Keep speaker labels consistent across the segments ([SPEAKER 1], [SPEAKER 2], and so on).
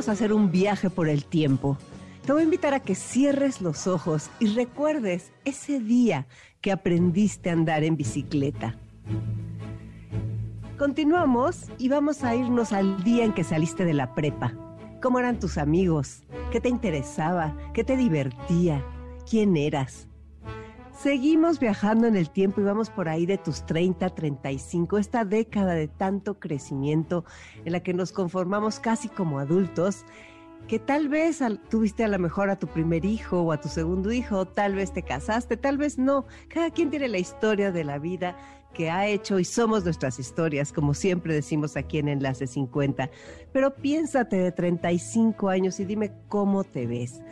[SPEAKER 1] vamos a hacer un viaje por el tiempo. Te voy a invitar a que cierres los ojos y recuerdes ese día que aprendiste a andar en bicicleta. Continuamos y vamos a irnos al día en que saliste de la prepa. ¿Cómo eran tus amigos? ¿Qué te interesaba? ¿Qué te divertía? ¿Quién eras? Seguimos viajando en el tiempo y vamos por ahí de tus 30, 35, esta década de tanto crecimiento en la que nos conformamos casi como adultos, que tal vez tuviste a lo mejor a tu primer hijo o a tu segundo hijo, tal vez te casaste, tal vez no. Cada quien tiene la historia de la vida que ha hecho y somos nuestras historias, como siempre decimos aquí en Enlace 50. Pero piénsate de 35 años y dime cómo te ves.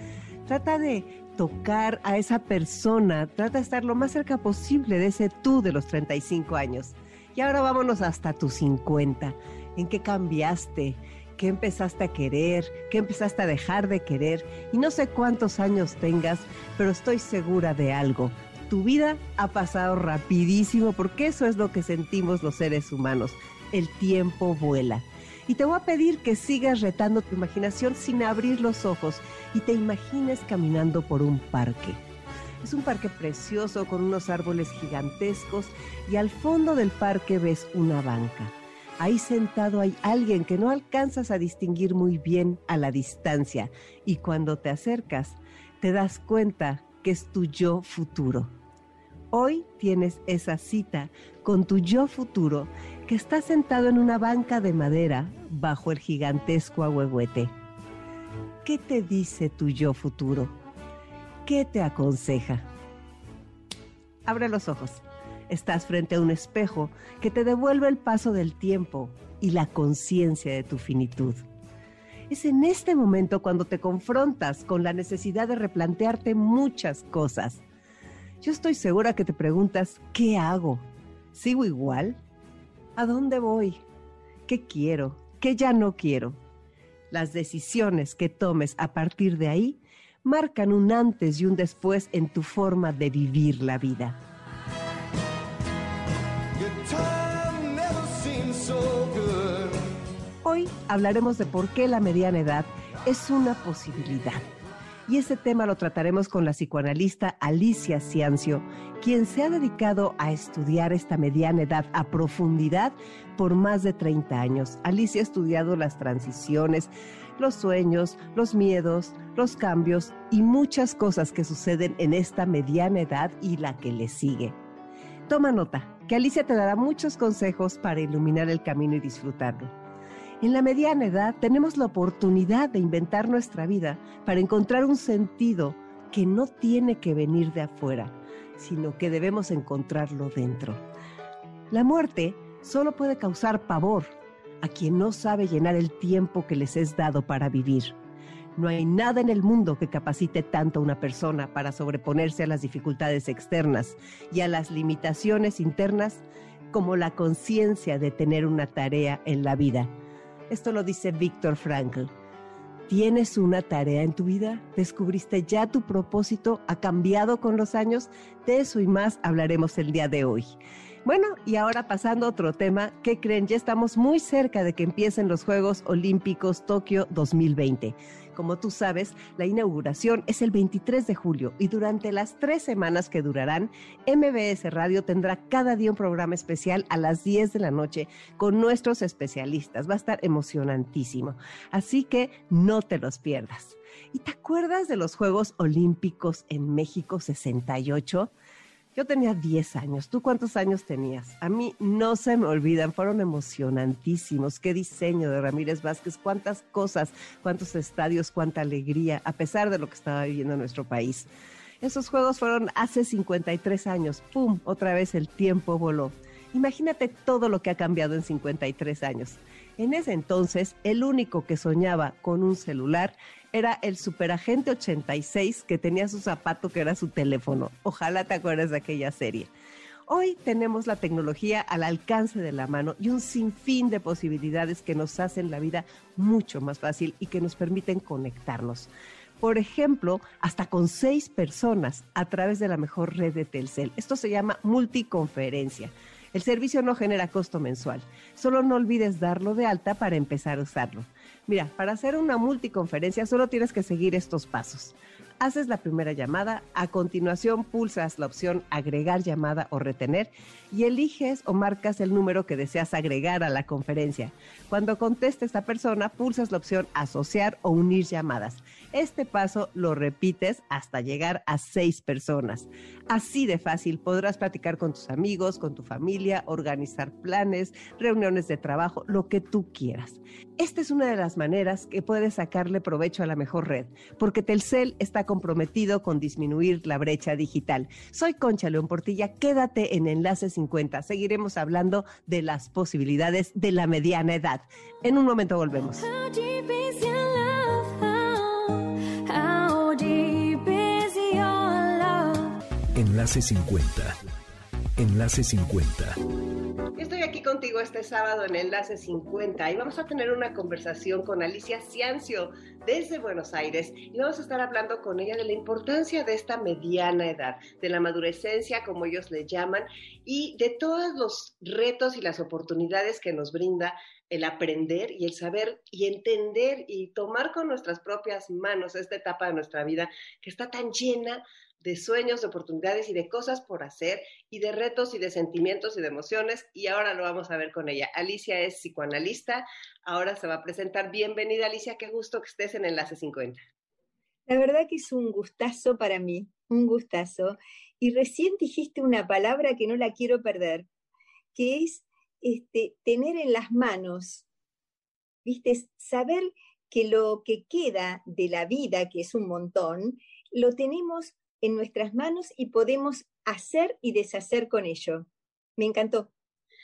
[SPEAKER 1] Trata de tocar a esa persona, trata de estar lo más cerca posible de ese tú de los 35 años. Y ahora vámonos hasta tus 50. ¿En qué cambiaste? ¿Qué empezaste a querer? ¿Qué empezaste a dejar de querer? Y no sé cuántos años tengas, pero estoy segura de algo. Tu vida ha pasado rapidísimo porque eso es lo que sentimos los seres humanos. El tiempo vuela. Y te voy a pedir que sigas retando tu imaginación sin abrir los ojos y te imagines caminando por un parque. Es un parque precioso con unos árboles gigantescos y al fondo del parque ves una banca. Ahí sentado hay alguien que no alcanzas a distinguir muy bien a la distancia y cuando te acercas te das cuenta que es tu yo futuro. Hoy tienes esa cita con tu yo futuro que está sentado en una banca de madera bajo el gigantesco ahuehuete. ¿Qué te dice tu yo futuro? ¿Qué te aconseja? Abre los ojos. Estás frente a un espejo que te devuelve el paso del tiempo y la conciencia de tu finitud. Es en este momento cuando te confrontas con la necesidad de replantearte muchas cosas. Yo estoy segura que te preguntas, ¿qué hago? ¿Sigo igual? ¿A dónde voy? ¿Qué quiero? ¿Qué ya no quiero? Las decisiones que tomes a partir de ahí marcan un antes y un después en tu forma de vivir la vida. Hoy hablaremos de por qué la mediana edad es una posibilidad y ese tema lo trataremos con la psicoanalista Alicia Ciancio, quien se ha dedicado a estudiar esta mediana edad a profundidad por más de 30 años. Alicia ha estudiado las transiciones, los sueños, los miedos, los cambios y muchas cosas que suceden en esta mediana edad y la que le sigue. Toma nota, que Alicia te dará muchos consejos para iluminar el camino y disfrutarlo. En la mediana edad tenemos la oportunidad de inventar nuestra vida para encontrar un sentido que no tiene que venir de afuera, sino que debemos encontrarlo dentro. La muerte solo puede causar pavor a quien no sabe llenar el tiempo que les es dado para vivir. No hay nada en el mundo que capacite tanto a una persona para sobreponerse a las dificultades externas y a las limitaciones internas como la conciencia de tener una tarea en la vida esto lo dice Víctor Frankl. ¿Tienes una tarea en tu vida? ¿Descubriste ya tu propósito? ¿Ha cambiado con los años? De eso y más hablaremos el día de hoy. Bueno, y ahora pasando a otro tema, ¿qué creen? Ya estamos muy cerca de que empiecen los Juegos Olímpicos Tokio 2020. Como tú sabes, la inauguración es el 23 de julio y durante las tres semanas que durarán, MBS Radio tendrá cada día un programa especial a las 10 de la noche con nuestros especialistas. Va a estar emocionantísimo. Así que no te los pierdas. ¿Y te acuerdas de los Juegos Olímpicos en México 68? Yo tenía 10 años. ¿Tú cuántos años tenías? A mí no se me olvidan, fueron emocionantísimos. Qué diseño de Ramírez Vázquez, cuántas cosas, cuántos estadios, cuánta alegría, a pesar de lo que estaba viviendo nuestro país. Esos juegos fueron hace 53 años. ¡Pum! Otra vez el tiempo voló. Imagínate todo lo que ha cambiado en 53 años. En ese entonces, el único que soñaba con un celular era el Superagente 86 que tenía su zapato que era su teléfono. Ojalá te acuerdes de aquella serie. Hoy tenemos la tecnología al alcance de la mano y un sinfín de posibilidades que nos hacen la vida mucho más fácil y que nos permiten conectarnos. Por ejemplo, hasta con seis personas a través de la mejor red de Telcel. Esto se llama multiconferencia. El servicio no genera costo mensual. Solo no olvides darlo de alta para empezar a usarlo. Mira, para hacer una multiconferencia solo tienes que seguir estos pasos haces la primera llamada, a continuación pulsas la opción agregar llamada o retener y eliges o marcas el número que deseas agregar a la conferencia. Cuando conteste esta persona, pulsas la opción asociar o unir llamadas. Este paso lo repites hasta llegar a seis personas. Así de fácil podrás platicar con tus amigos, con tu familia, organizar planes, reuniones de trabajo, lo que tú quieras. Esta es una de las maneras que puedes sacarle provecho a la mejor red, porque Telcel está comprometido con disminuir la brecha digital. Soy Concha León Portilla, quédate en Enlace 50. Seguiremos hablando de las posibilidades de la mediana edad. En un momento volvemos.
[SPEAKER 2] Enlace 50. Enlace 50
[SPEAKER 1] Estoy aquí contigo este sábado en Enlace 50 y vamos a tener una conversación con Alicia Ciancio desde Buenos Aires y vamos a estar hablando con ella de la importancia de esta mediana edad, de la madurecencia, como ellos le llaman, y de todos los retos y las oportunidades que nos brinda el aprender y el saber y entender y tomar con nuestras propias manos esta etapa de nuestra vida que está tan llena de sueños, de oportunidades y de cosas por hacer y de retos y de sentimientos y de emociones y ahora lo vamos a ver con ella. Alicia es psicoanalista, ahora se va a presentar. Bienvenida Alicia, qué gusto que estés en Enlace 50.
[SPEAKER 3] La verdad que es un gustazo para mí, un gustazo. Y recién dijiste una palabra que no la quiero perder, que es este, tener en las manos, viste, saber que lo que queda de la vida, que es un montón, lo tenemos en nuestras manos y podemos hacer y deshacer con ello. Me encantó.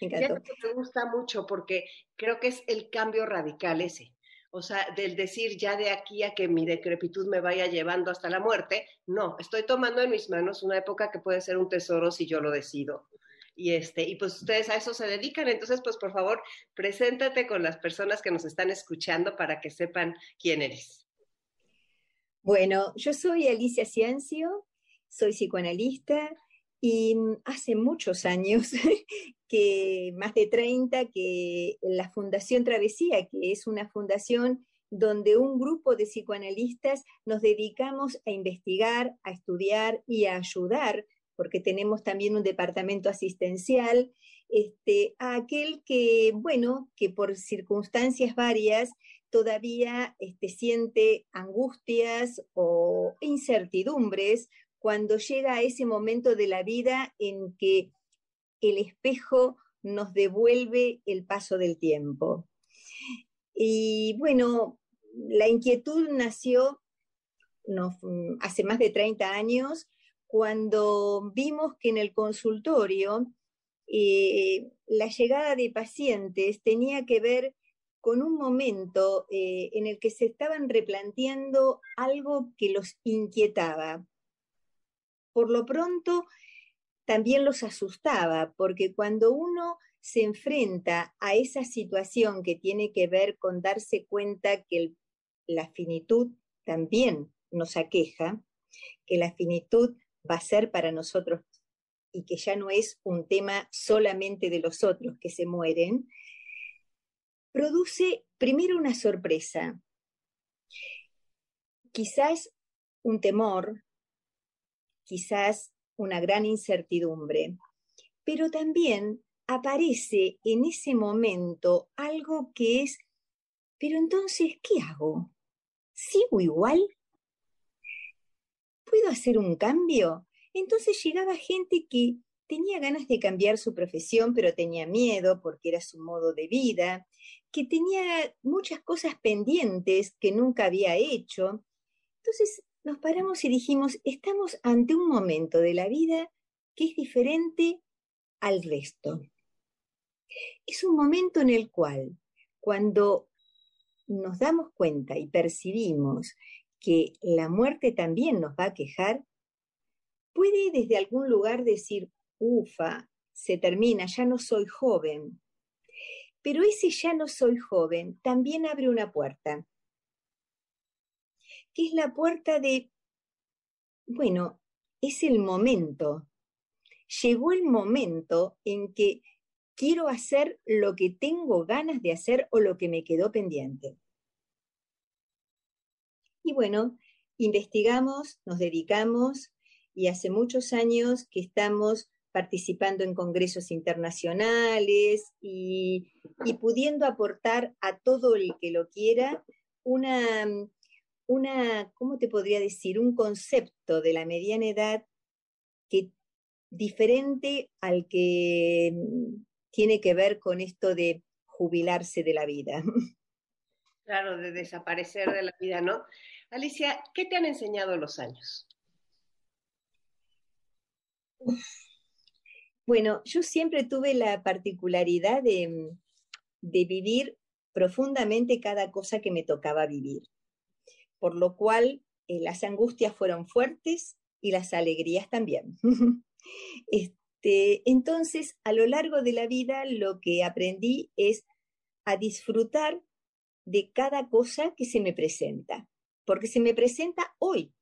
[SPEAKER 3] Me encantó.
[SPEAKER 1] me gusta mucho porque creo que es el cambio radical ese. O sea, del decir ya de aquí a que mi decrepitud me vaya llevando hasta la muerte, no, estoy tomando en mis manos una época que puede ser un tesoro si yo lo decido. Y este, y pues ustedes a eso se dedican, entonces pues por favor, preséntate con las personas que nos están escuchando para que sepan quién eres.
[SPEAKER 3] Bueno, yo soy Alicia Ciencio, soy psicoanalista y hace muchos años, que más de 30, que la Fundación Travesía, que es una fundación donde un grupo de psicoanalistas nos dedicamos a investigar, a estudiar y a ayudar, porque tenemos también un departamento asistencial, este, a aquel que, bueno, que por circunstancias varias todavía este, siente angustias o incertidumbres cuando llega a ese momento de la vida en que el espejo nos devuelve el paso del tiempo. Y bueno, la inquietud nació hace más de 30 años cuando vimos que en el consultorio eh, la llegada de pacientes tenía que ver con un momento eh, en el que se estaban replanteando algo que los inquietaba. Por lo pronto, también los asustaba, porque cuando uno se enfrenta a esa situación que tiene que ver con darse cuenta que la finitud también nos aqueja, que la finitud va a ser para nosotros y que ya no es un tema solamente de los otros que se mueren, produce primero una sorpresa, quizás un temor, quizás una gran incertidumbre, pero también aparece en ese momento algo que es, pero entonces, ¿qué hago? ¿Sigo igual? ¿Puedo hacer un cambio? Entonces llegaba gente que tenía ganas de cambiar su profesión, pero tenía miedo porque era su modo de vida, que tenía muchas cosas pendientes que nunca había hecho. Entonces nos paramos y dijimos, estamos ante un momento de la vida que es diferente al resto. Es un momento en el cual, cuando nos damos cuenta y percibimos que la muerte también nos va a quejar, puede desde algún lugar decir, ufa, se termina, ya no soy joven. Pero ese ya no soy joven también abre una puerta, que es la puerta de, bueno, es el momento. Llegó el momento en que quiero hacer lo que tengo ganas de hacer o lo que me quedó pendiente. Y bueno, investigamos, nos dedicamos y hace muchos años que estamos participando en congresos internacionales y, pudiendo aportar a todo el que lo quiera una, una, ¿cómo te podría decir? Un concepto de la mediana edad que diferente al que tiene que ver con esto de jubilarse de la vida.
[SPEAKER 4] Claro, de desaparecer de la vida, ¿no? Alicia, ¿qué te han enseñado los años?
[SPEAKER 3] Bueno, yo siempre tuve la particularidad de, vivir profundamente cada cosa que me tocaba vivir, por lo cual eh, las angustias fueron fuertes y las alegrías también. este, entonces, a lo largo de la vida, lo que aprendí es a disfrutar de cada cosa que se me presenta, porque se me presenta hoy.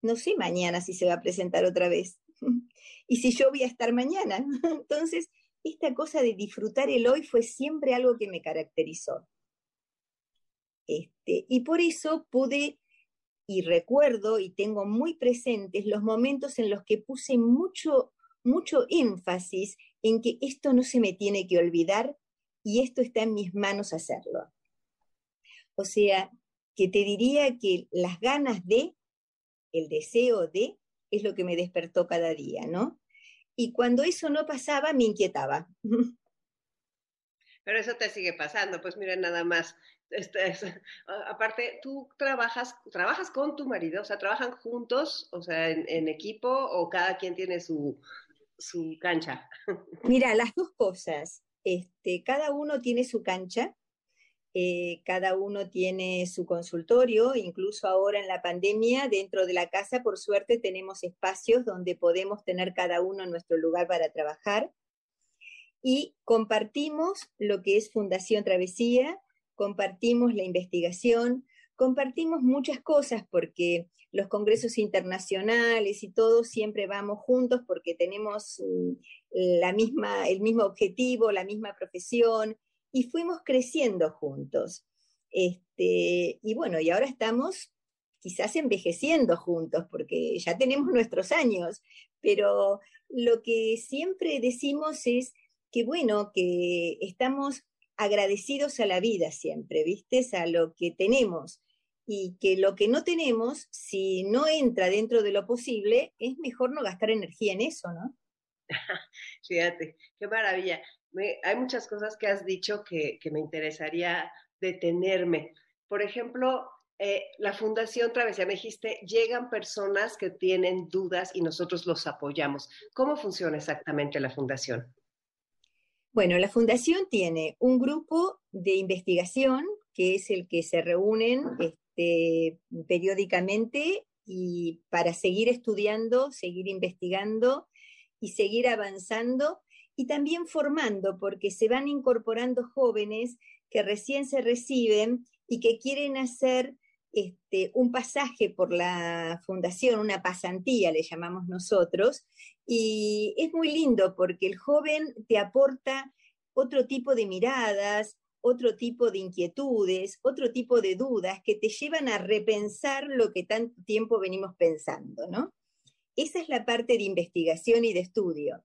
[SPEAKER 3] No sé mañana si se va a presentar otra vez. y si yo voy a estar mañana. Entonces, esta cosa de disfrutar el hoy fue siempre algo que me caracterizó. Este, y por eso pude y recuerdo y tengo muy presentes los momentos en los que puse mucho, mucho énfasis en que esto no se me tiene que olvidar y esto está en mis manos hacerlo. O sea, que te diría que las ganas de, el deseo de, es lo que me despertó cada día, ¿no? Y cuando eso no pasaba, me inquietaba.
[SPEAKER 4] Pero eso te sigue pasando, pues mira, nada más. Este, aparte, tú trabajas, trabajas con tu marido, o sea, trabajan juntos, o sea, en, equipo, o cada quien tiene su, su cancha.
[SPEAKER 3] Mira, las dos cosas. Este, cada uno tiene su cancha, eh, cada uno tiene su consultorio, incluso ahora en la pandemia, dentro de la casa, por suerte, tenemos espacios donde podemos tener cada uno nuestro lugar para trabajar. Y compartimos lo que es Fundación Travesía, compartimos la investigación, compartimos muchas cosas porque los congresos internacionales y todo siempre vamos juntos porque tenemos mm, la misma, el mismo objetivo, la misma profesión, y fuimos creciendo juntos. Este, y bueno, y ahora estamos quizás envejeciendo juntos, porque ya tenemos nuestros años, pero lo que siempre decimos es que bueno, que estamos agradecidos a la vida siempre, ¿viste? A lo que tenemos. Y que lo que no tenemos, si no entra dentro de lo posible, es mejor no gastar energía en eso, ¿no?
[SPEAKER 4] Fíjate, qué maravilla hay muchas cosas que has dicho que, me interesaría detenerme. Por ejemplo, eh, la Fundación Travesía, me dijiste, llegan personas que tienen dudas y nosotros los apoyamos. ¿Cómo funciona exactamente la Fundación?
[SPEAKER 3] Bueno, la Fundación tiene un grupo de investigación que es el que se reúnen este, periódicamente y para seguir estudiando, seguir investigando y seguir avanzando y también formando, porque se van incorporando jóvenes que recién se reciben y que quieren hacer este, un pasaje por la fundación, una pasantía le llamamos nosotros, y es muy lindo porque el joven te aporta otro tipo de miradas, otro tipo de inquietudes, otro tipo de dudas que te llevan a repensar lo que tanto tiempo venimos pensando, ¿no? Esa es la parte de investigación y de estudio.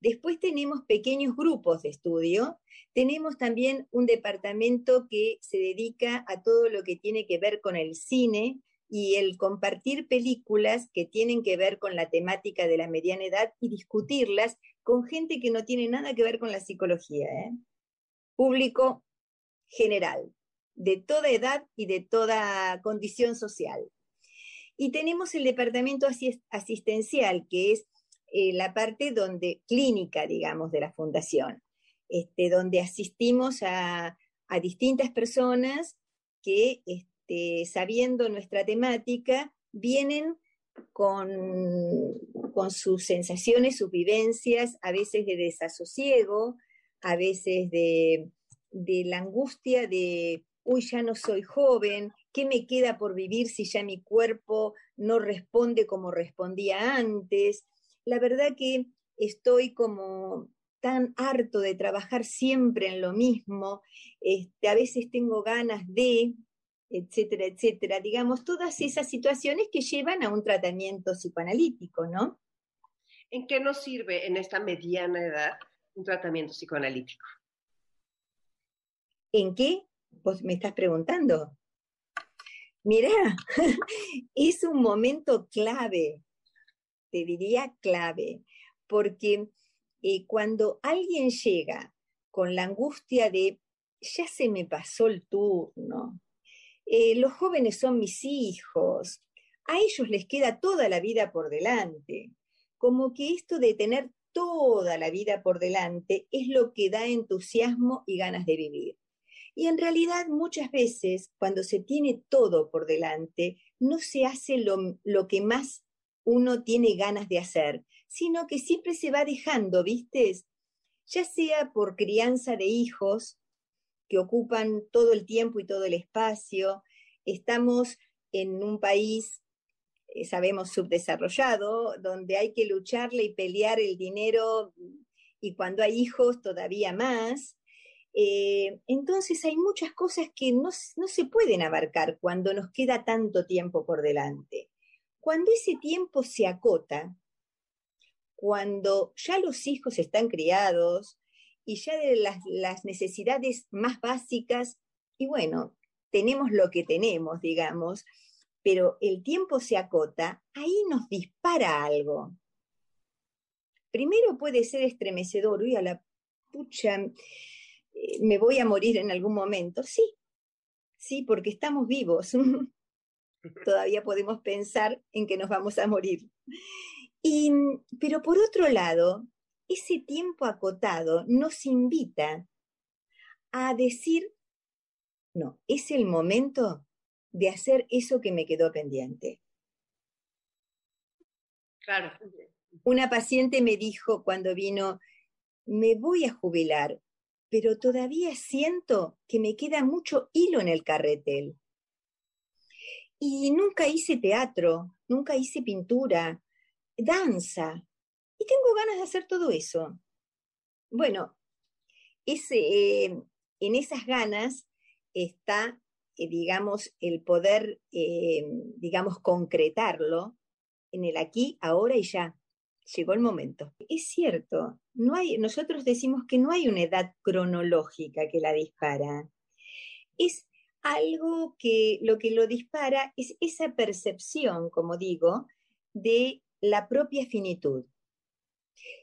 [SPEAKER 3] Después tenemos pequeños grupos de estudio. Tenemos también un departamento que se dedica a todo lo que tiene que ver con el cine y el compartir películas que tienen que ver con la temática de la mediana edad y discutirlas con gente que no tiene nada que ver con la psicología. ¿eh? Público general, de toda edad y de toda condición social. Y tenemos el departamento asistencial, que es eh, la parte donde, clínica, digamos, de la fundación, este, donde asistimos a, distintas personas que, este, sabiendo nuestra temática, vienen con, con sus sensaciones, sus vivencias, a veces de desasosiego, a veces de, de la angustia de, uy, ya no soy joven, ¿qué me queda por vivir si ya mi cuerpo no responde como respondía antes? La verdad que estoy como tan harto de trabajar siempre en lo mismo, este, a veces tengo ganas de, etcétera, etcétera, digamos, todas esas situaciones que llevan a un tratamiento psicoanalítico, ¿no?
[SPEAKER 4] ¿En qué nos sirve en esta mediana edad un tratamiento psicoanalítico?
[SPEAKER 3] ¿En qué? Vos me estás preguntando. Mirá, es un momento clave, te diría clave, porque eh, cuando alguien llega con la angustia de, ya se me pasó el turno, eh, los jóvenes son mis hijos, a ellos les queda toda la vida por delante, como que esto de tener toda la vida por delante es lo que da entusiasmo y ganas de vivir. Y en realidad muchas veces cuando se tiene todo por delante, no se hace lo, lo que más uno tiene ganas de hacer, sino que siempre se va dejando, ¿viste? Ya sea por crianza de hijos que ocupan todo el tiempo y todo el espacio, estamos en un país, eh, sabemos, subdesarrollado, donde hay que lucharle y pelear el dinero y cuando hay hijos todavía más, eh, entonces hay muchas cosas que no, se pueden abarcar cuando nos queda tanto tiempo por delante. Cuando ese tiempo se acota, cuando ya los hijos están criados y ya de las, necesidades más básicas, y bueno, tenemos lo que tenemos, digamos, pero el tiempo se acota, ahí nos dispara algo. Primero puede ser estremecedor, uy, a la pucha, eh, me voy a morir en algún momento. Sí, sí, porque estamos vivos. Todavía podemos pensar en que nos vamos a morir. Y, pero por otro lado, ese tiempo acotado nos invita a decir, no, es el momento de hacer eso que me quedó pendiente.
[SPEAKER 4] Claro.
[SPEAKER 3] Una paciente me dijo cuando vino, me voy a jubilar, pero todavía siento que me queda mucho hilo en el carretel. Y nunca hice teatro, nunca hice pintura, danza, y tengo ganas de hacer todo eso. Bueno, ese, eh, en esas ganas está, eh, digamos, el poder, eh, digamos, concretarlo en el aquí, ahora y ya llegó el momento. Es cierto, no hay, nosotros decimos que no hay una edad cronológica que la dispara. Es algo que lo que lo dispara es esa percepción, como digo, de la propia finitud.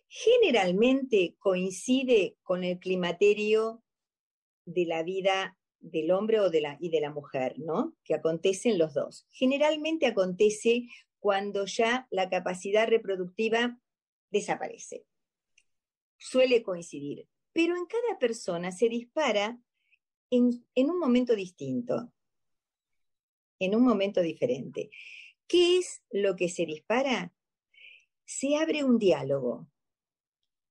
[SPEAKER 3] Generalmente coincide con el climaterio de la vida del hombre o de la, y de la mujer, ¿no? Que acontecen los dos. Generalmente acontece cuando ya la capacidad reproductiva desaparece. Suele coincidir, pero en cada persona se dispara en, un momento distinto, en un momento diferente. ¿Qué es lo que se dispara? Se abre un diálogo,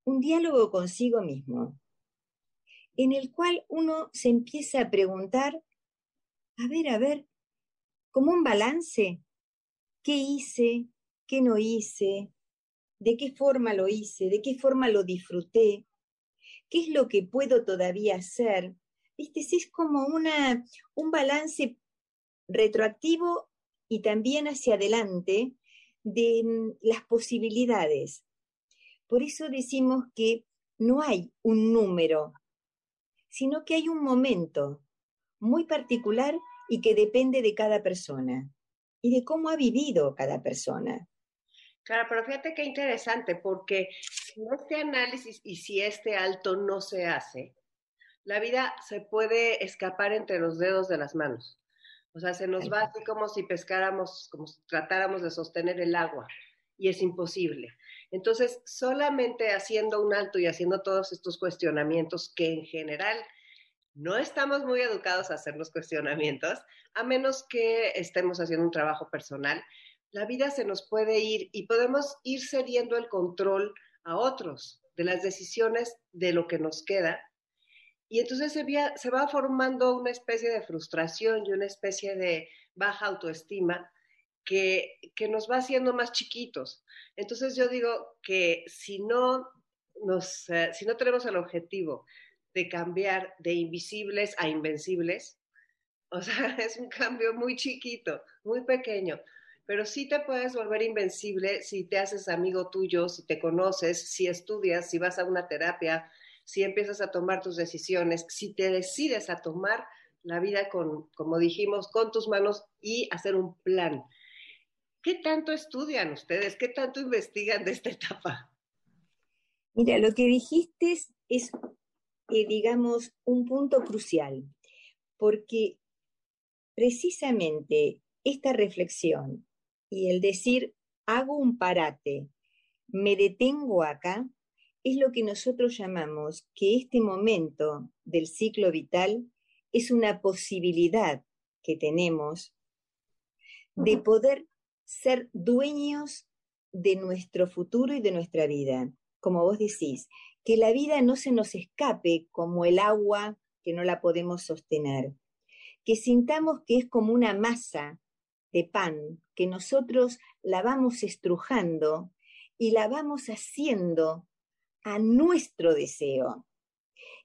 [SPEAKER 3] un diálogo consigo mismo, en el cual uno se empieza a preguntar, a ver, a ver, como un balance, qué hice, qué no hice, de qué forma lo hice, de qué forma lo disfruté, qué es lo que puedo todavía hacer. Viste, es como una, un balance retroactivo y también hacia adelante de mm, las posibilidades. Por eso decimos que no hay un número, sino que hay un momento muy particular y que depende de cada persona y de cómo ha vivido cada persona.
[SPEAKER 4] Claro, pero fíjate qué interesante, porque si este análisis y si este alto no se hace, la vida se puede escapar entre los dedos de las manos. O sea, se nos va así como si pescáramos, como si tratáramos de sostener el agua, y es imposible.
[SPEAKER 1] Entonces, solamente haciendo un alto y haciendo todos estos cuestionamientos que en general no estamos muy educados a hacer los cuestionamientos, a menos que estemos haciendo un trabajo personal, la vida se nos puede ir y podemos ir cediendo el control a otros de las decisiones de lo que nos queda. Y entonces se, se va formando una especie de frustración y una especie de baja autoestima que, que nos va haciendo más chiquitos. Entonces yo digo que si no, nos, eh, si no tenemos el objetivo de cambiar de invisibles a invencibles, o sea, es un cambio muy chiquito, muy pequeño, pero sí te puedes volver invencible si te haces amigo tuyo, si te conoces, si estudias, si vas a una terapia, si empiezas a tomar tus decisiones, si te decides a tomar la vida con, como dijimos, con tus manos y hacer un plan. ¿Qué tanto estudian ustedes? ¿Qué tanto investigan de esta etapa?
[SPEAKER 3] Mira, lo que dijiste es, eh, digamos, un punto crucial, porque precisamente esta reflexión y el decir, hago un parate, me detengo acá, es lo que nosotros llamamos que este momento del ciclo vital es una posibilidad que tenemos de poder ser dueños de nuestro futuro y de nuestra vida. Como vos decís, que la vida no se nos escape como el agua que no la podemos sostener, que sintamos que es como una masa de pan, que nosotros la vamos estrujando y la vamos haciendo a nuestro deseo.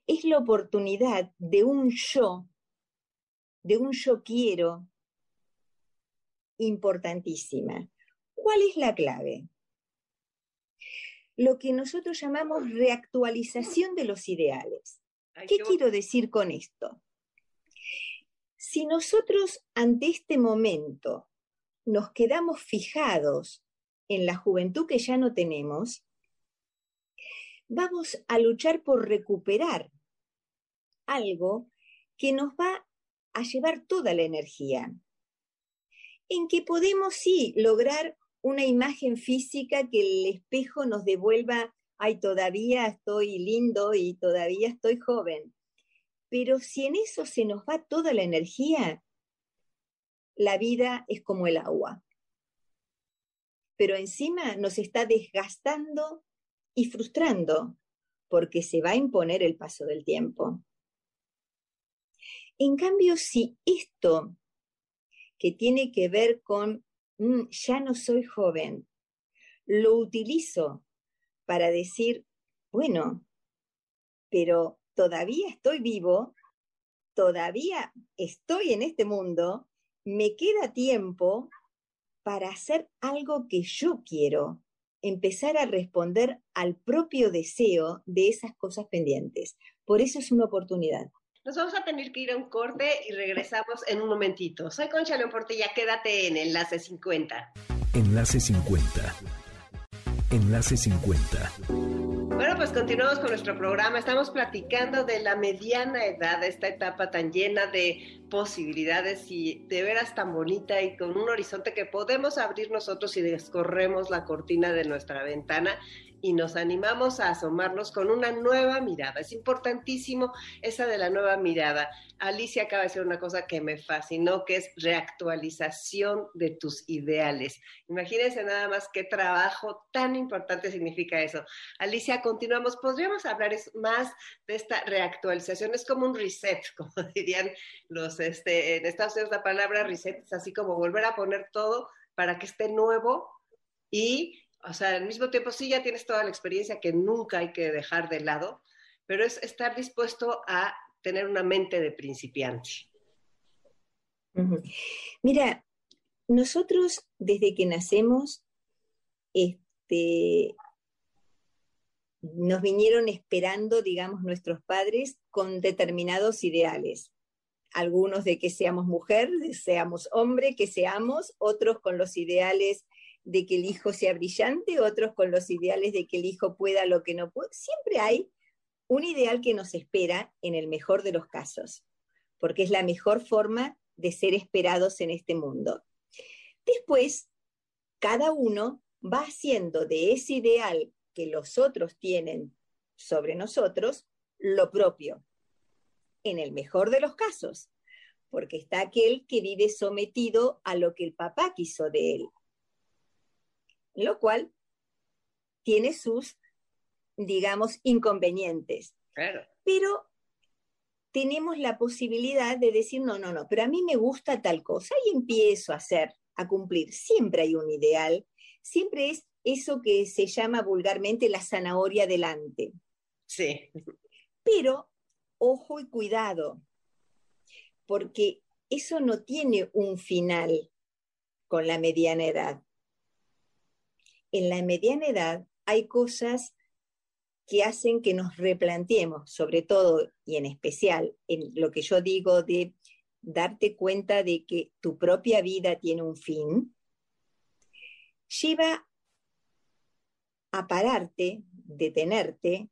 [SPEAKER 3] Es la oportunidad de un yo, de un yo quiero, importantísima. ¿Cuál es la clave? Lo que nosotros llamamos reactualización de los ideales. ¿Qué quiero decir con esto? Si nosotros ante este momento nos quedamos fijados en la juventud que ya no tenemos, vamos a luchar por recuperar algo que nos va a llevar toda la energía en que podemos sí lograr una imagen física que el espejo nos devuelva, ay, todavía estoy lindo y todavía estoy joven. Pero si en eso se nos va toda la energía, la vida es como el agua. Pero encima nos está desgastando y frustrando porque se va a imponer el paso del tiempo. En cambio, si esto que tiene que ver con, mm, ya no soy joven, lo utilizo para decir, bueno, pero todavía estoy vivo, todavía estoy en este mundo, me queda tiempo para hacer algo que yo quiero, empezar a responder al propio deseo de esas cosas pendientes. Por eso es una oportunidad.
[SPEAKER 1] Nos vamos a tener que ir a un corte y regresamos en un momentito. Soy Concha León Portilla, quédate en Enlace 50.
[SPEAKER 2] Enlace 50. Enlace 50.
[SPEAKER 1] Bueno, pues continuamos con nuestro programa. Estamos platicando de la mediana edad, esta etapa tan llena de posibilidades y de veras tan bonita y con un horizonte que podemos abrir nosotros si descorremos la cortina de nuestra ventana y nos animamos a asomarnos con una nueva mirada. Es importantísimo esa de la nueva mirada. Alicia acaba de decir una cosa que me fascinó, que es reactualización de tus ideales. Imagínense nada más qué trabajo tan importante significa eso. Alicia, continuamos. ¿Podríamos hablar más de esta reactualización? Es como un reset, como dirían los, este, en Estados Unidos la palabra reset es así como volver a poner todo para que esté nuevo y o sea, al mismo tiempo sí ya tienes toda la experiencia que nunca hay que dejar de lado, pero es estar dispuesto a tener una mente de principiante.
[SPEAKER 3] Mira, nosotros desde que nacemos, este, nos vinieron esperando, digamos, nuestros padres con determinados ideales. Algunos de que seamos mujer, seamos hombre, que seamos, otros con los ideales de que el hijo sea brillante, otros con los ideales de que el hijo pueda lo que no puede. Siempre hay un ideal que nos espera en el mejor de los casos, porque es la mejor forma de ser esperados en este mundo. Después, cada uno va haciendo de ese ideal que los otros tienen sobre nosotros lo propio, en el mejor de los casos, porque está aquel que vive sometido a lo que el papá quiso de él, lo cual tiene sus, digamos, inconvenientes. Pero tenemos la posibilidad de decir, no, no, no, pero a mí me gusta tal cosa y empiezo a hacer, a cumplir. Siempre hay un ideal, siempre es eso que se llama vulgarmente la zanahoria delante.
[SPEAKER 1] Sí.
[SPEAKER 3] Pero, ojo y cuidado, porque eso no tiene un final con la mediana edad. En la mediana edad hay cosas que hacen que nos replanteemos, sobre todo y en especial en lo que yo digo de darte cuenta de que tu propia vida tiene un fin, lleva a pararte, detenerte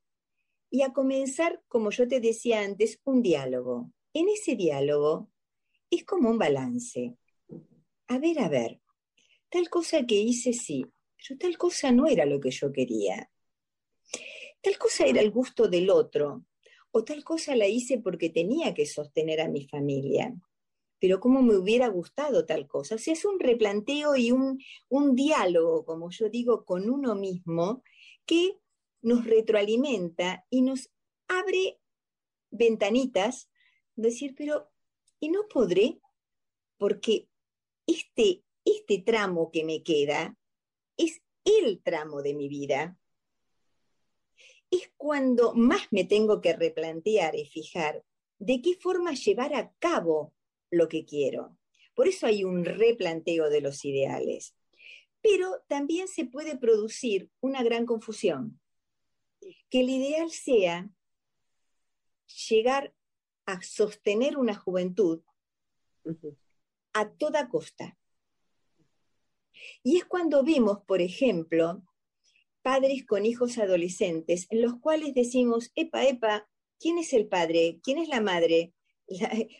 [SPEAKER 3] y a comenzar, como yo te decía antes, un diálogo. En ese diálogo es como un balance. A ver, a ver, tal cosa que hice sí, pero tal cosa no era lo que yo quería tal cosa era el gusto del otro, o tal cosa la hice porque tenía que sostener a mi familia. Pero cómo me hubiera gustado tal cosa. O sea, es un replanteo y un, un diálogo, como yo digo, con uno mismo que nos retroalimenta y nos abre ventanitas, decir, pero, ¿y no podré? Porque este, este tramo que me queda es el tramo de mi vida es cuando más me tengo que replantear y fijar de qué forma llevar a cabo lo que quiero. Por eso hay un replanteo de los ideales. Pero también se puede producir una gran confusión. Que el ideal sea llegar a sostener una juventud a toda costa. Y es cuando vimos, por ejemplo, padres con hijos adolescentes, en los cuales decimos, epa, epa, ¿quién es el padre? ¿Quién es la madre?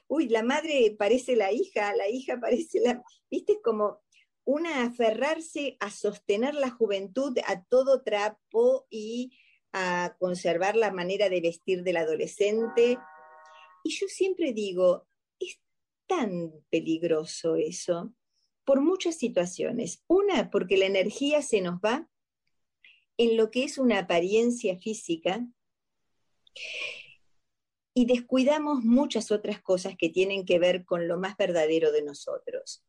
[SPEAKER 3] uy, la madre parece la hija, la hija parece la... ¿Viste? Como una aferrarse a sostener la juventud a todo trapo y a conservar la manera de vestir del adolescente. Y yo siempre digo, es tan peligroso eso, por muchas situaciones. Una, porque la energía se nos va en lo que es una apariencia física y descuidamos muchas otras cosas que tienen que ver con lo más verdadero de nosotros.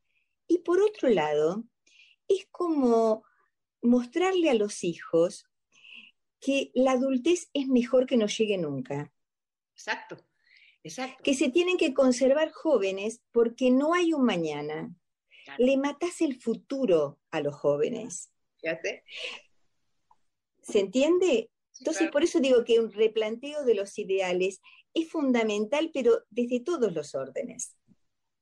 [SPEAKER 3] Y por otro lado, es como mostrarle a los hijos que la adultez es mejor que no llegue nunca.
[SPEAKER 1] Exacto, exacto.
[SPEAKER 3] Que se tienen que conservar jóvenes porque no hay un mañana. Le matas el futuro a los jóvenes.
[SPEAKER 1] Fíjate.
[SPEAKER 3] ¿Se entiende? Entonces, por eso digo que un replanteo de los ideales es fundamental, pero desde todos los órdenes.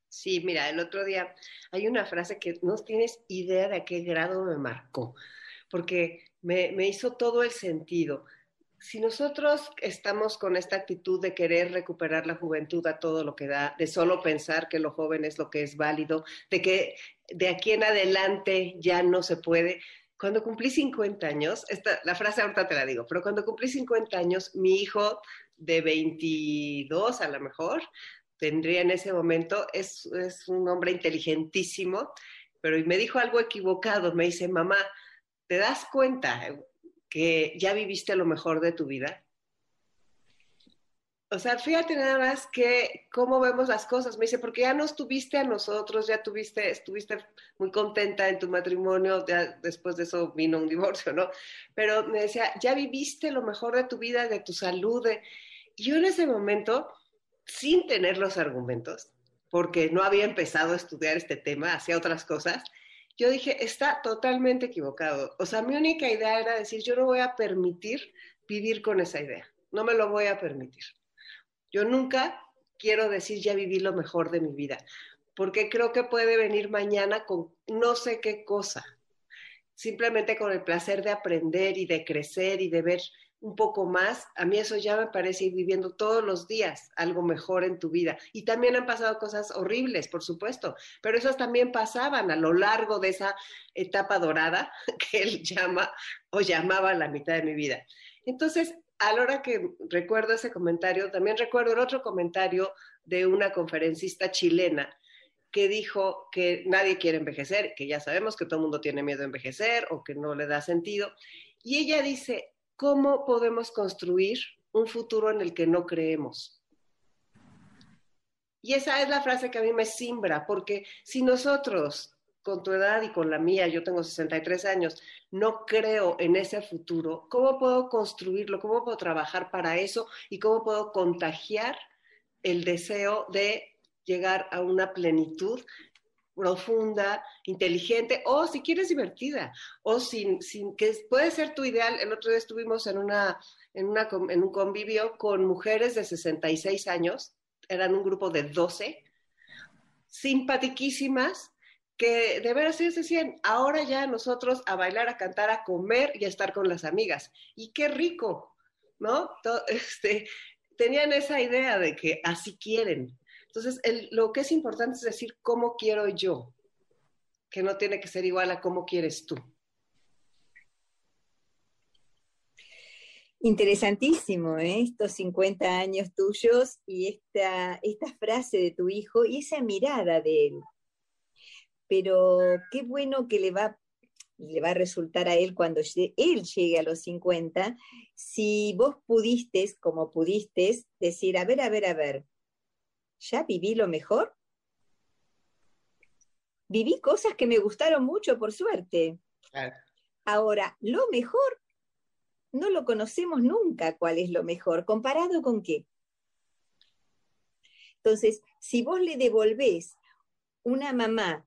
[SPEAKER 1] Sí, mira, el otro día hay una frase que no tienes idea de a qué grado me marcó, porque me, me hizo todo el sentido. Si nosotros estamos con esta actitud de querer recuperar la juventud a todo lo que da, de solo pensar que lo joven es lo que es válido, de que de aquí en adelante ya no se puede, cuando cumplí 50 años, esta, la frase ahorita te la digo, pero cuando cumplí 50 años, mi hijo de 22 a lo mejor, tendría en ese momento, es, es un hombre inteligentísimo, pero me dijo algo equivocado, me dice, mamá, ¿te das cuenta que ya viviste lo mejor de tu vida? O sea, fíjate nada más que cómo vemos las cosas. Me dice, porque ya no estuviste a nosotros, ya tuviste, estuviste muy contenta en tu matrimonio, ya después de eso vino un divorcio, ¿no? Pero me decía, ya viviste lo mejor de tu vida, de tu salud. Y yo en ese momento, sin tener los argumentos, porque no había empezado a estudiar este tema, hacía otras cosas, yo dije, está totalmente equivocado. O sea, mi única idea era decir, yo no voy a permitir vivir con esa idea, no me lo voy a permitir. Yo nunca quiero decir ya viví lo mejor de mi vida, porque creo que puede venir mañana con no sé qué cosa, simplemente con el placer de aprender y de crecer y de ver un poco más, a mí eso ya me parece ir viviendo todos los días algo mejor en tu vida. Y también han pasado cosas horribles, por supuesto, pero esas también pasaban a lo largo de esa etapa dorada que él llama o llamaba la mitad de mi vida. Entonces, a la hora que recuerdo ese comentario, también recuerdo el otro comentario de una conferencista chilena que dijo que nadie quiere envejecer, que ya sabemos que todo el mundo tiene miedo a envejecer o que no le da sentido. Y ella dice, ¿cómo podemos construir un futuro en el que no creemos? Y esa es la frase que a mí me simbra, porque si nosotros, con tu edad y con la mía, yo tengo 63 años, no creo en ese futuro, ¿cómo puedo construirlo? ¿Cómo puedo trabajar para eso? ¿Y cómo puedo contagiar el deseo de llegar a una plenitud profunda, inteligente, o si quieres divertida, o sin, sin que puede ser tu ideal. El otro día estuvimos en, una, en, una, en un convivio con mujeres de 66 años, eran un grupo de 12, simpatiquísimas, que de veras ellos decían, ahora ya nosotros a bailar, a cantar, a comer y a estar con las amigas. Y qué rico, ¿no? este, tenían esa idea de que así quieren. Entonces, lo que es importante es decir cómo quiero yo, que no tiene que ser igual a cómo quieres tú.
[SPEAKER 3] Interesantísimo, ¿eh? estos 50 años tuyos y esta, esta frase de tu hijo y esa mirada de él. Pero qué bueno que le va, le va a resultar a él cuando él llegue a los 50, si vos pudiste, como pudiste, decir, a ver, a ver, a ver, ya viví lo mejor. Viví cosas que me gustaron mucho, por suerte. Ahora, lo mejor, no lo conocemos nunca cuál es lo mejor, comparado con qué. Entonces, si vos le devolvés una mamá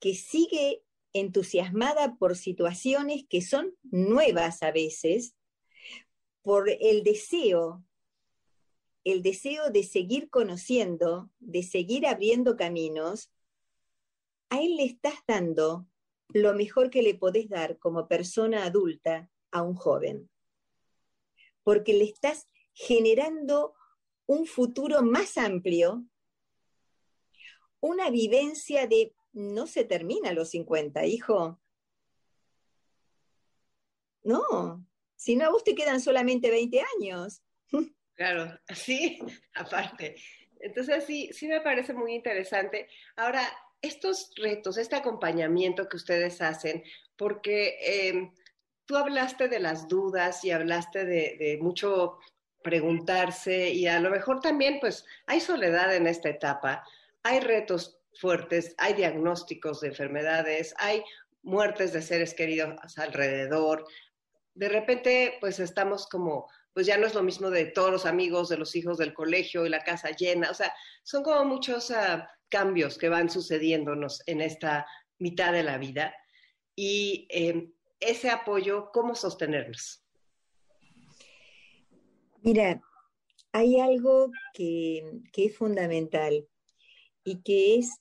[SPEAKER 3] que sigue entusiasmada por situaciones que son nuevas a veces, por el deseo el deseo de seguir conociendo, de seguir abriendo caminos, a él le estás dando lo mejor que le podés dar como persona adulta a un joven. Porque le estás generando un futuro más amplio, una vivencia de no se termina a los 50, hijo. No, si no a vos te quedan solamente 20 años.
[SPEAKER 1] Claro, sí, aparte. Entonces sí, sí me parece muy interesante. Ahora, estos retos, este acompañamiento que ustedes hacen, porque em, tú hablaste de las dudas y hablaste de, de, mucho preguntarse y a lo mejor también pues hay soledad en esta etapa, hay retos fuertes, hay diagnósticos de enfermedades, hay muertes de seres queridos alrededor. De repente pues estamos como pues ya no es lo mismo de todos los amigos, de los hijos del colegio y la casa llena. O sea, son como muchos uh, cambios que van sucediéndonos en esta mitad de la vida. Y eh, ese apoyo, ¿cómo sostenerlos?
[SPEAKER 3] Mira, hay algo que, que es fundamental y que es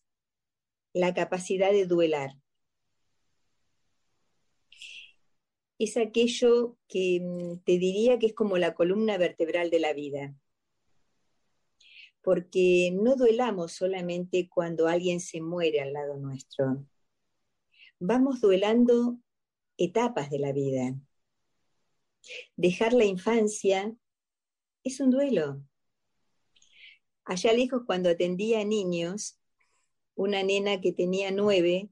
[SPEAKER 3] la capacidad de duelar. Es aquello que mm, te diría que es como la columna vertebral de la vida. Porque no duelamos solamente cuando alguien se muere al lado nuestro. Vamos duelando etapas de la vida. Dejar la infancia es un duelo. Allá lejos, cuando atendía a niños, una nena que tenía nueve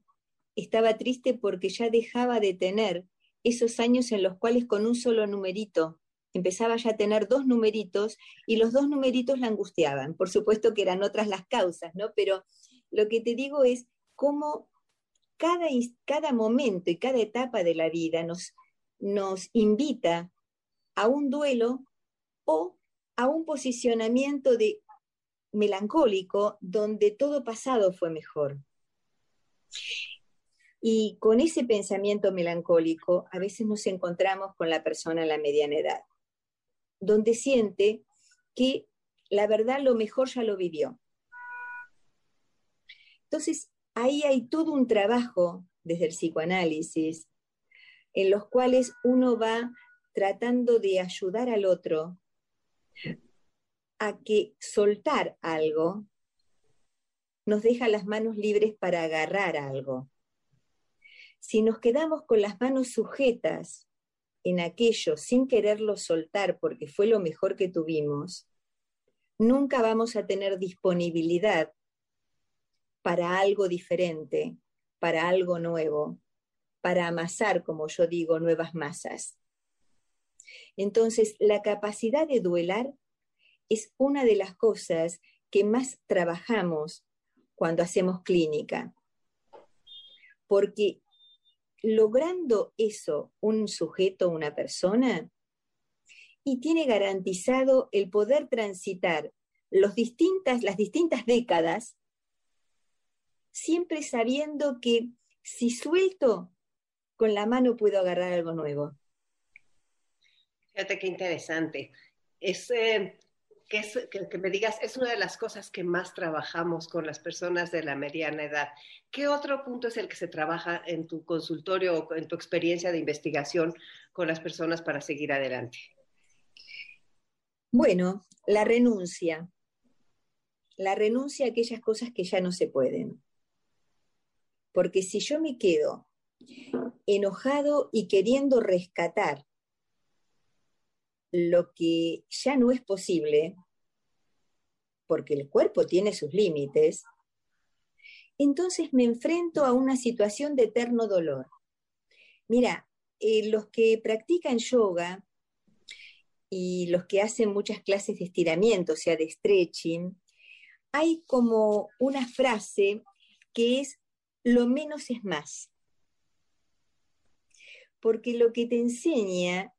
[SPEAKER 3] estaba triste porque ya dejaba de tener esos años en los cuales con un solo numerito empezaba ya a tener dos numeritos y los dos numeritos la angustiaban. Por supuesto que eran otras las causas, ¿no? Pero lo que te digo es cómo cada, cada momento y cada etapa de la vida nos, nos invita a un duelo o a un posicionamiento de melancólico donde todo pasado fue mejor. Y con ese pensamiento melancólico, a veces nos encontramos con la persona en la mediana edad, donde siente que la verdad lo mejor ya lo vivió. Entonces, ahí hay todo un trabajo desde el psicoanálisis, en los cuales uno va tratando de ayudar al otro a que soltar algo nos deja las manos libres para agarrar algo. Si nos quedamos con las manos sujetas en aquello sin quererlo soltar porque fue lo mejor que tuvimos, nunca vamos a tener disponibilidad para algo diferente, para algo nuevo, para amasar, como yo digo, nuevas masas. Entonces, la capacidad de duelar es una de las cosas que más trabajamos cuando hacemos clínica. Porque logrando eso un sujeto, una persona, y tiene garantizado el poder transitar las distintas décadas, siempre sabiendo que si suelto, con la mano puedo agarrar algo nuevo.
[SPEAKER 4] Fíjate qué interesante. Es, eh, que, que, me digas, es una de las cosas que más trabajamos con las personas de la mediana edad. ¿Qué otro punto es el que se trabaja en tu consultorio o en tu experiencia de investigación con las personas para seguir adelante?
[SPEAKER 3] Bueno, la renuncia. La renuncia a aquellas cosas que ya no se pueden. Porque si yo me quedo enojado y queriendo rescatar lo que ya no es posible, porque el cuerpo tiene sus límites, entonces me enfrento a una situación de eterno dolor. Mira, eh, los que practican yoga y los que hacen muchas clases de estiramiento, o sea, de stretching, hay como una frase que es lo menos es más. Porque lo que te enseña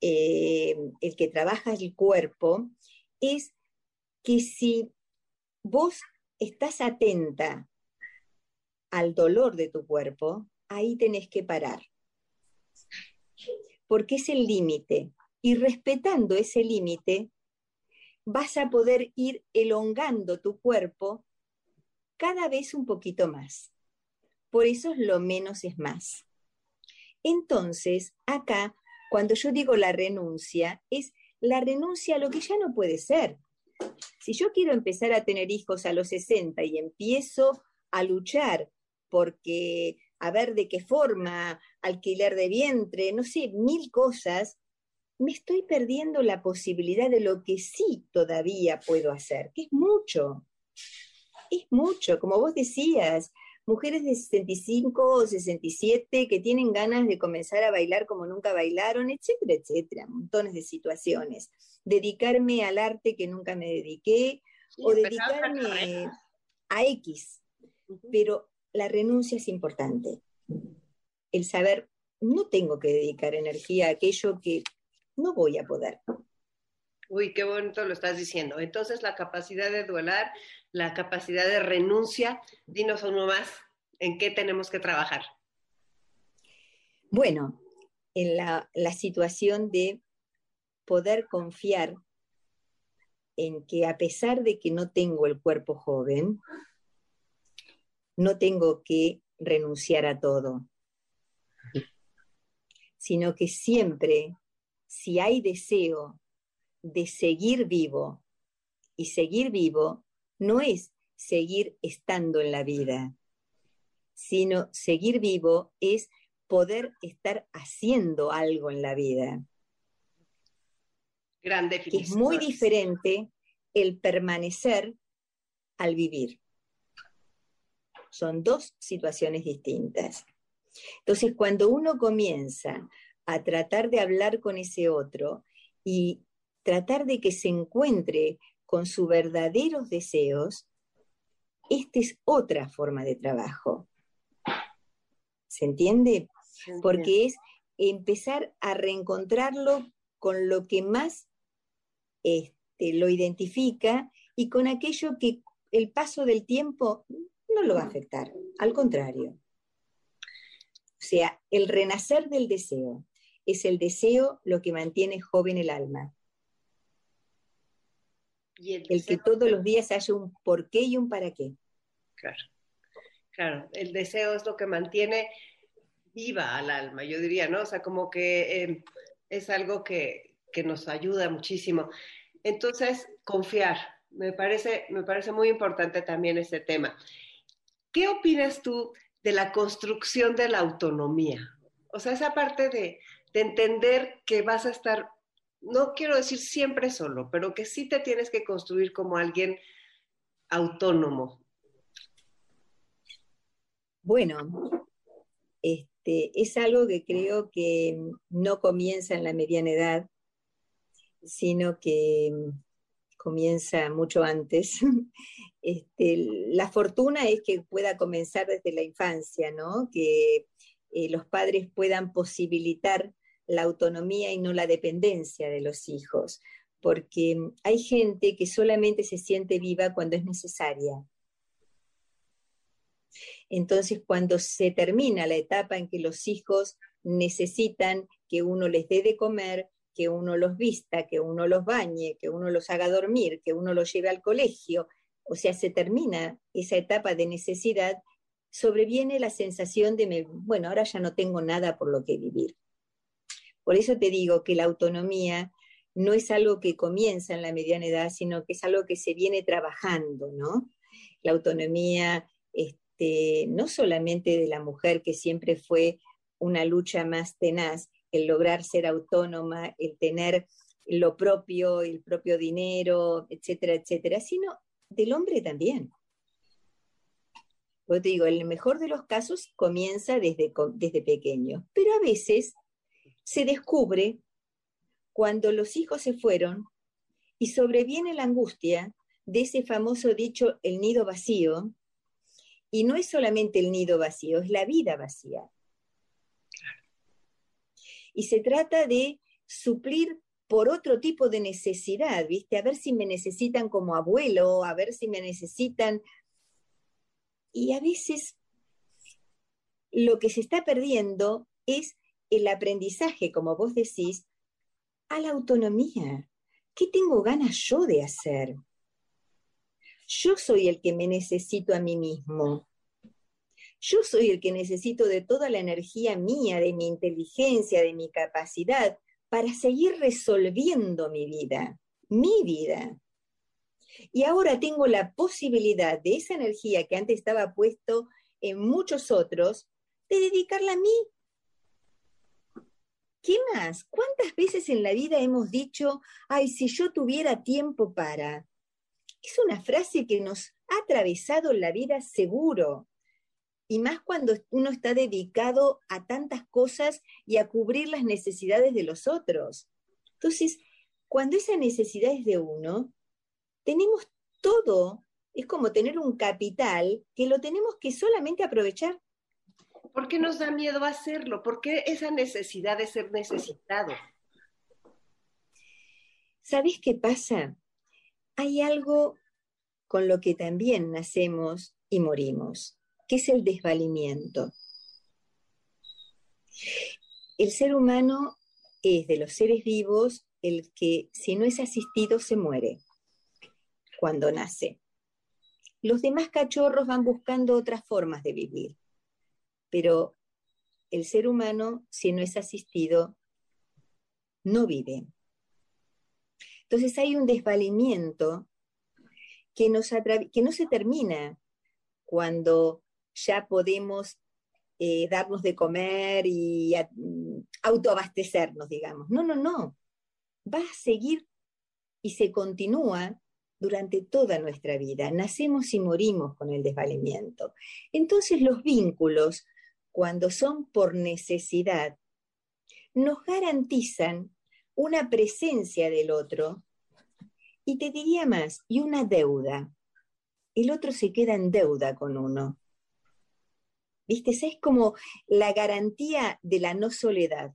[SPEAKER 3] eh, el que trabaja el cuerpo es que si vos estás atenta al dolor de tu cuerpo, ahí tenés que parar. Porque es el límite. Y respetando ese límite, vas a poder ir elongando tu cuerpo cada vez un poquito más. Por eso es lo menos es más. Entonces, acá cuando yo digo la renuncia, es la renuncia a lo que ya no puede ser. Si yo quiero empezar a tener hijos a los 60 y empiezo a luchar porque a ver de qué forma, alquiler de vientre, no sé, mil cosas, me estoy perdiendo la posibilidad de lo que sí todavía puedo hacer, que es mucho. Es mucho, como vos decías, mujeres de 65 o 67 que tienen ganas de comenzar a bailar como nunca bailaron, etcétera, etcétera, montones de situaciones. Dedicarme al arte que nunca me dediqué o dedicarme a X. Pero la renuncia es importante. El saber, no tengo que dedicar energía a aquello que no voy a poder.
[SPEAKER 4] Uy, qué bonito lo estás diciendo. Entonces, la capacidad de duelar, la capacidad de renuncia, dinos uno más, ¿en qué tenemos que trabajar?
[SPEAKER 3] Bueno, en la, la situación de poder confiar en que a pesar de que no tengo el cuerpo joven, no tengo que renunciar a todo, sino que siempre, si hay deseo de seguir vivo. Y seguir vivo no es seguir estando en la vida, sino seguir vivo es poder estar haciendo algo en la vida.
[SPEAKER 4] Gran
[SPEAKER 3] es muy diferente el permanecer al vivir. Son dos situaciones distintas. Entonces, cuando uno comienza a tratar de hablar con ese otro y tratar de que se encuentre con sus verdaderos deseos, esta es otra forma de trabajo. ¿Se entiende? Porque es empezar a reencontrarlo con lo que más este, lo identifica y con aquello que el paso del tiempo no lo va a afectar, al contrario. O sea, el renacer del deseo es el deseo lo que mantiene joven el alma el, que todos los días haya un por qué y un para qué.
[SPEAKER 4] Claro, claro, el deseo es lo que mantiene viva al alma, yo diría, ¿no? O sea, como que em, es algo que, que nos ayuda muchísimo. Entonces, confiar, me parece, me parece muy importante también ese tema. ¿Qué opinas tú de la construcción de la autonomía? O sea, esa parte de, de entender que vas a estar, no quiero decir siempre solo, pero que sí te tienes que construir como alguien autónomo.
[SPEAKER 3] Bueno, este, es algo que creo que no comienza en la mediana edad, sino que comienza mucho antes. Este, la fortuna es que pueda comenzar desde la infancia, ¿no? Que eh, los padres puedan posibilitar la autonomía y no la dependencia de los hijos, porque hay gente que solamente se siente viva cuando es necesaria. Entonces, cuando se termina la etapa en que los hijos necesitan que uno les dé de comer, que uno los vista, que uno los bañe, que uno los haga dormir, que uno los lleve al colegio, o sea, se termina esa etapa de necesidad, sobreviene la sensación de, bueno, ahora ya no tengo nada por lo que vivir. Por eso te digo que la autonomía no es algo que comienza en la mediana edad, sino que es algo que se viene trabajando, ¿no? La autonomía, este, no solamente de la mujer, que siempre fue una lucha más tenaz, el lograr ser autónoma, el tener lo propio, el propio dinero, etcétera, etcétera, sino del hombre también. Yo te digo, el mejor de los casos comienza desde, desde pequeño, pero a veces se descubre cuando los hijos se fueron y sobreviene la angustia de ese famoso dicho, el nido vacío, y no es solamente el nido vacío, es la vida vacía. Y se trata de suplir por otro tipo de necesidad, ¿viste? A ver si me necesitan como abuelo, a ver si me necesitan. Y a veces lo que se está perdiendo es el aprendizaje, como vos decís, a la autonomía. ¿Qué tengo ganas yo de hacer? Yo soy el que me necesito a mí mismo. Yo soy el que necesito de toda la energía mía, de mi inteligencia, de mi capacidad, para seguir resolviendo mi vida, mi vida. Y ahora tengo la posibilidad de esa energía que antes estaba puesto en muchos otros, de dedicarla a mí. ¿Qué más? ¿Cuántas veces en la vida hemos dicho, ay, si yo tuviera tiempo para? Es una frase que nos ha atravesado la vida seguro y más cuando uno está dedicado a tantas cosas y a cubrir las necesidades de los otros. Entonces, cuando esa necesidad es de uno, tenemos todo, es como tener un capital que lo tenemos que solamente aprovechar.
[SPEAKER 4] ¿Por qué nos da miedo hacerlo? ¿Por qué esa necesidad de ser necesitado?
[SPEAKER 3] ¿Sabes qué pasa? Hay algo con lo que también nacemos y morimos. ¿Qué es el desvalimiento? El ser humano es de los seres vivos el que si no es asistido se muere cuando nace. Los demás cachorros van buscando otras formas de vivir, pero el ser humano si no es asistido no vive. Entonces hay un desvalimiento que, no se termina cuando ya podemos eh, darnos de comer y mm, autoabastecernos, digamos. No, no, no. Va a seguir y se continúa durante toda nuestra vida. Nacemos y morimos con el desvalimiento. Entonces los vínculos, cuando son por necesidad, nos garantizan una presencia del otro y te diría más, y una deuda. El otro se queda en deuda con uno. ¿Viste? Es como la garantía de la no soledad.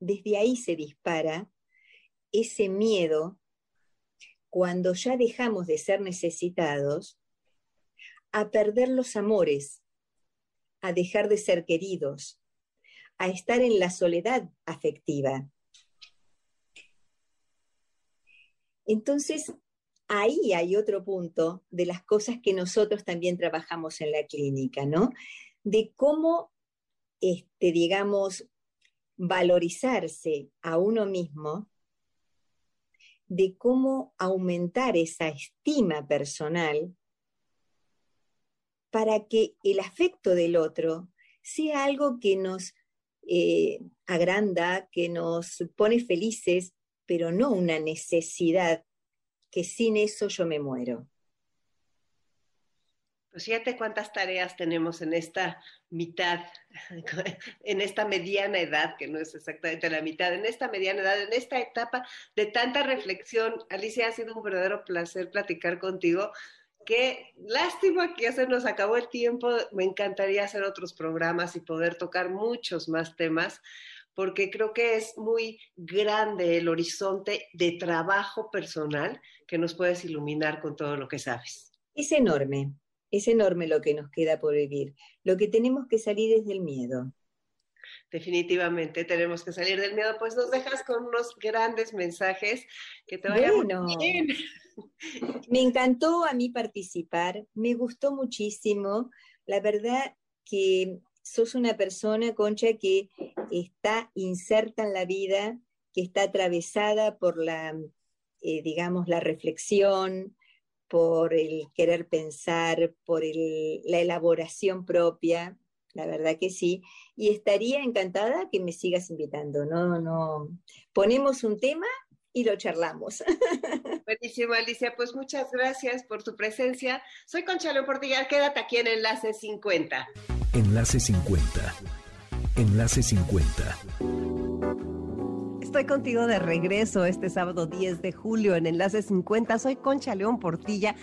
[SPEAKER 3] Desde ahí se dispara ese miedo cuando ya dejamos de ser necesitados a perder los amores, a dejar de ser queridos, a estar en la soledad afectiva. Entonces, ahí hay otro punto de las cosas que nosotros también trabajamos en la clínica, ¿no? De cómo este, digamos, valorizarse a uno mismo, de cómo aumentar esa estima personal para que el afecto del otro sea algo que nos eh, agranda, que nos pone felices, pero no una necesidad que sin eso yo me muero.
[SPEAKER 4] Pues fíjate cuántas tareas tenemos en esta mitad, en esta mediana edad, que no es exactamente la mitad, en esta mediana edad, en esta etapa de tanta reflexión. Alicia, ha sido un verdadero placer platicar contigo. Qué lástima que ya se nos acabó el tiempo. Me encantaría hacer otros programas y poder tocar muchos más temas, porque creo que es muy grande el horizonte de trabajo personal que nos puedes iluminar con todo lo que sabes.
[SPEAKER 3] Es enorme, es enorme lo que nos queda por vivir. Lo que tenemos que salir es del miedo.
[SPEAKER 4] Definitivamente tenemos que salir del miedo, pues nos dejas con unos grandes mensajes que te vayan muy bien.
[SPEAKER 3] Me encantó a mí participar, me gustó muchísimo. La verdad que sos una persona, Concha, que está inserta en la vida, que está atravesada por la, eh, digamos, la reflexión, por el querer pensar, por la elaboración propia, la verdad que sí, y estaría encantada que me sigas invitando, no, no, ponemos un tema y lo charlamos.
[SPEAKER 4] Buenísimo, Alicia. Pues muchas gracias por tu presencia. Soy Conchalo Portillar. Quédate aquí en Enlace 50.
[SPEAKER 2] Enlace 50. Enlace 50.
[SPEAKER 1] Estoy contigo de regreso este sábado 10 de julio en Enlace 50. Soy Concha León Portilla.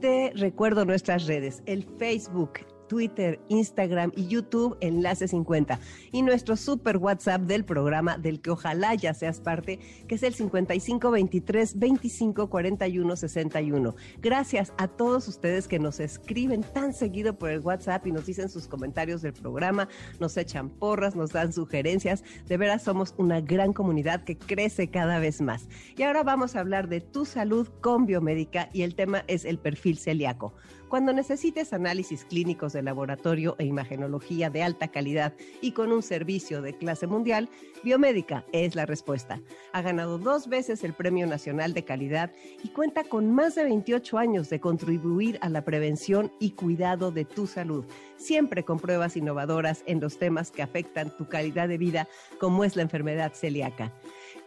[SPEAKER 1] Te recuerdo nuestras redes, el Facebook Twitter, Instagram y YouTube Enlace 50. Y nuestro super WhatsApp del programa del que ojalá ya seas parte, que es el 5523 25 41 61. Gracias a todos ustedes que nos escriben tan seguido por el WhatsApp y nos dicen sus comentarios del programa, nos echan porras, nos dan sugerencias. De veras somos una gran comunidad que crece cada vez más. Y ahora vamos a hablar de tu salud con biomédica y el tema es el perfil celíaco. Cuando necesites análisis clínicos de laboratorio e imagenología de alta calidad y con un servicio de clase mundial, Biomédica es la respuesta. Ha ganado dos veces el Premio Nacional de Calidad y cuenta con más de 28 años de contribuir a la prevención y cuidado de tu salud, siempre con pruebas innovadoras en los temas que afectan tu calidad de vida, como es la enfermedad celíaca.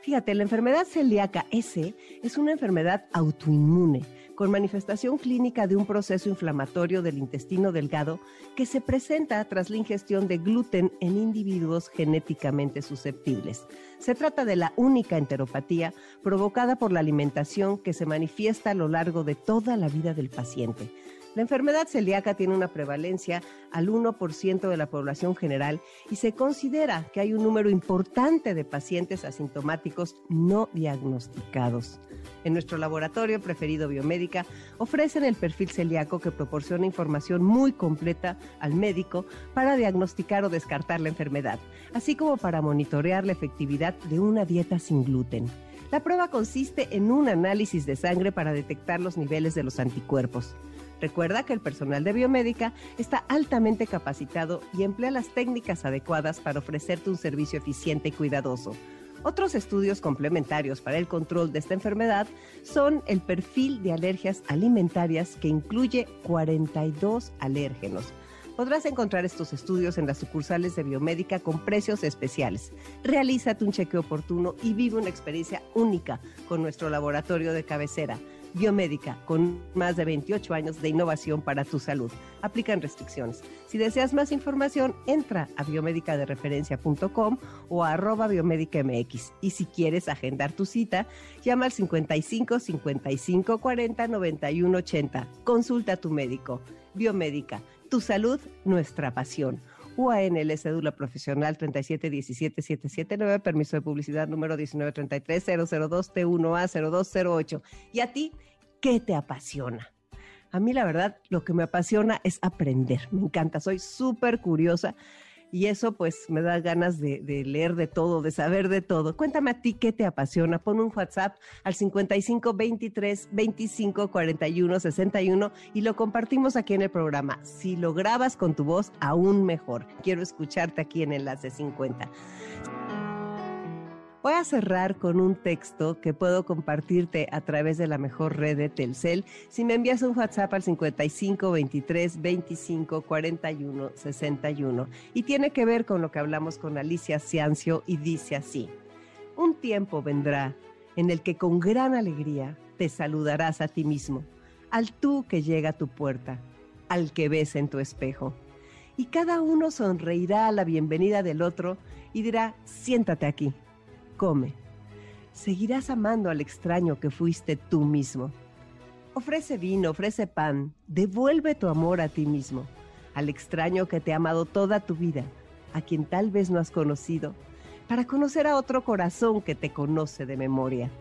[SPEAKER 1] Fíjate, la enfermedad celíaca S es una enfermedad autoinmune con manifestación clínica de un proceso inflamatorio del intestino delgado que se presenta tras la ingestión de gluten en individuos genéticamente susceptibles. Se trata de la única enteropatía provocada por la alimentación que se manifiesta a lo largo de toda la vida del paciente. La enfermedad celíaca tiene una prevalencia al 1% de la población general y se considera que hay un número importante de pacientes asintomáticos no diagnosticados. En nuestro laboratorio preferido biomédica ofrecen el perfil celíaco que proporciona información muy completa al médico para diagnosticar o descartar la enfermedad, así como para monitorear la efectividad de una dieta sin gluten. La prueba consiste en un análisis de sangre para detectar los niveles de los anticuerpos. Recuerda que el personal de biomédica está altamente capacitado y emplea las técnicas adecuadas para ofrecerte un servicio eficiente y cuidadoso. Otros estudios complementarios para el control de esta enfermedad son el perfil de alergias alimentarias que incluye 42 alérgenos. Podrás encontrar estos estudios en las sucursales de Biomédica con precios especiales. Realízate un chequeo oportuno y vive una experiencia única con nuestro laboratorio de cabecera. Biomédica, con más de 28 años de innovación para tu salud. Aplican restricciones. Si deseas más información, entra a biomedicadereferencia.com o a arroba MX. Y si quieres agendar tu cita, llama al 55 55 40 91 80. Consulta a tu médico. Biomédica, tu salud, nuestra pasión. UANL cédula profesional 3717779, permiso de publicidad número 1933002T1A0208. ¿Y a ti qué te apasiona? A mí la verdad lo que me apasiona es aprender, me encanta, soy súper curiosa y eso pues me da ganas de, leer de todo, de saber de todo. Cuéntame a ti qué te apasiona. Pon un WhatsApp al 55 23 25 41 61 y lo compartimos aquí en el programa. Si lo grabas con tu voz, aún mejor. Quiero escucharte aquí en Enlace 50. Voy a cerrar con un texto que puedo compartirte a través de la mejor red de Telcel. Si me envías un WhatsApp al 55 23 25 41 61 y tiene que ver con lo que hablamos con Alicia Ciancio y dice así: Un tiempo vendrá en el que con gran alegría te saludarás a ti mismo, al tú que llega a tu puerta, al que ves en tu espejo. Y cada uno sonreirá a la bienvenida del otro y dirá, siéntate aquí come. Seguirás amando al extraño que fuiste tú mismo. Ofrece vino, ofrece pan, devuelve tu amor a ti mismo, al extraño que te ha amado toda tu vida, a quien tal vez no has conocido, para conocer a otro corazón que te conoce de memoria.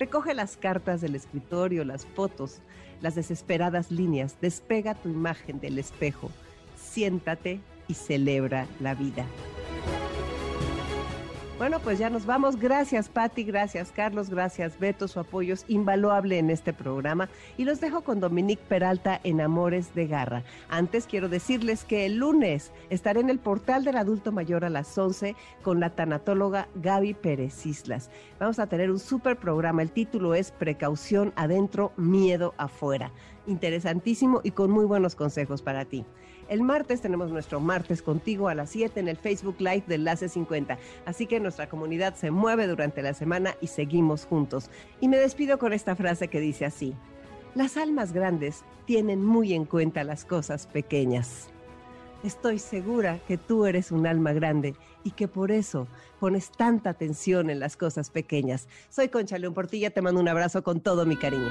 [SPEAKER 1] Recoge las cartas del escritorio, las fotos, las desesperadas líneas, despega tu imagen del espejo, siéntate y celebra la vida. Bueno, pues ya nos vamos. Gracias, Patti. Gracias, Carlos. Gracias, Beto. Su apoyo es invaluable en este programa. Y los dejo con Dominique Peralta en Amores de Garra. Antes quiero decirles que el lunes estaré en el portal del adulto mayor a las 11 con la tanatóloga Gaby Pérez Islas. Vamos a tener un súper programa. El título es Precaución adentro, miedo afuera. Interesantísimo y con muy buenos consejos para ti. El martes tenemos nuestro martes contigo a las 7 en el Facebook Live de Enlace 50. Así que nuestra comunidad se mueve durante la semana y seguimos juntos. Y me despido con esta frase que dice así. Las almas grandes tienen muy en cuenta las cosas pequeñas. Estoy segura que tú eres un alma grande y que por eso pones tanta atención en las cosas pequeñas. Soy Concha León Portilla, te mando un abrazo con todo mi cariño.